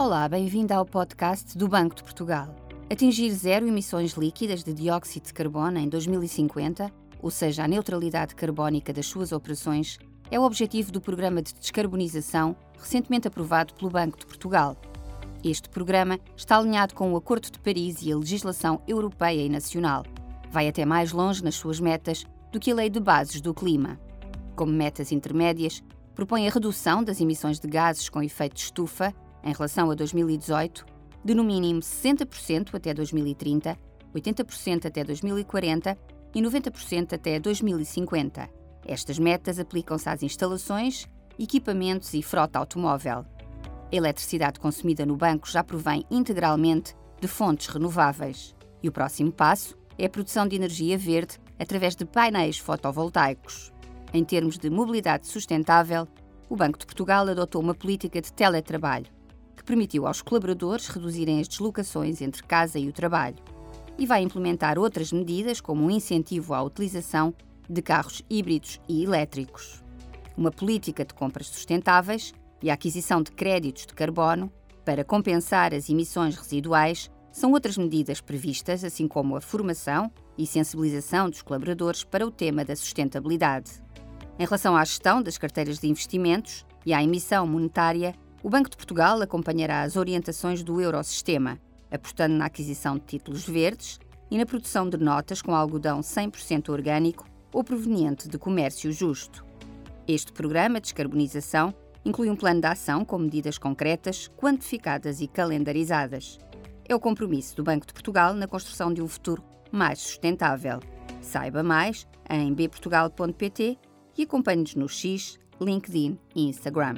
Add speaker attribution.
Speaker 1: Olá, bem-vindo ao podcast do Banco de Portugal. Atingir zero emissões líquidas de dióxido de carbono em 2050, ou seja, a neutralidade carbónica das suas operações, é o objetivo do Programa de Descarbonização recentemente aprovado pelo Banco de Portugal. Este programa está alinhado com o Acordo de Paris e a legislação europeia e nacional. Vai até mais longe nas suas metas do que a Lei de Bases do Clima. Como metas intermédias, propõe a redução das emissões de gases com efeito de estufa em relação a 2018, de no mínimo 60% até 2030, 80% até 2040 e 90% até 2050. Estas metas aplicam-se às instalações, equipamentos e frota automóvel. A eletricidade consumida no banco já provém integralmente de fontes renováveis. E o próximo passo é a produção de energia verde através de painéis fotovoltaicos. Em termos de mobilidade sustentável, o Banco de Portugal adotou uma política de teletrabalho que permitiu aos colaboradores reduzirem as deslocações entre casa e o trabalho. E vai implementar outras medidas, como um incentivo à utilização de carros híbridos e elétricos. Uma política de compras sustentáveis e a aquisição de créditos de carbono para compensar as emissões residuais são outras medidas previstas, assim como a formação e sensibilização dos colaboradores para o tema da sustentabilidade. Em relação à gestão das carteiras de investimentos e à emissão monetária, o Banco de Portugal acompanhará as orientações do Eurosistema, apostando na aquisição de títulos verdes e na produção de notas com algodão 100% orgânico ou proveniente de comércio justo. Este programa de descarbonização inclui um plano de ação com medidas concretas, quantificadas e calendarizadas. É o compromisso do Banco de Portugal na construção de um futuro mais sustentável. Saiba mais em bportugal.pt e acompanhe-nos no X, LinkedIn e Instagram.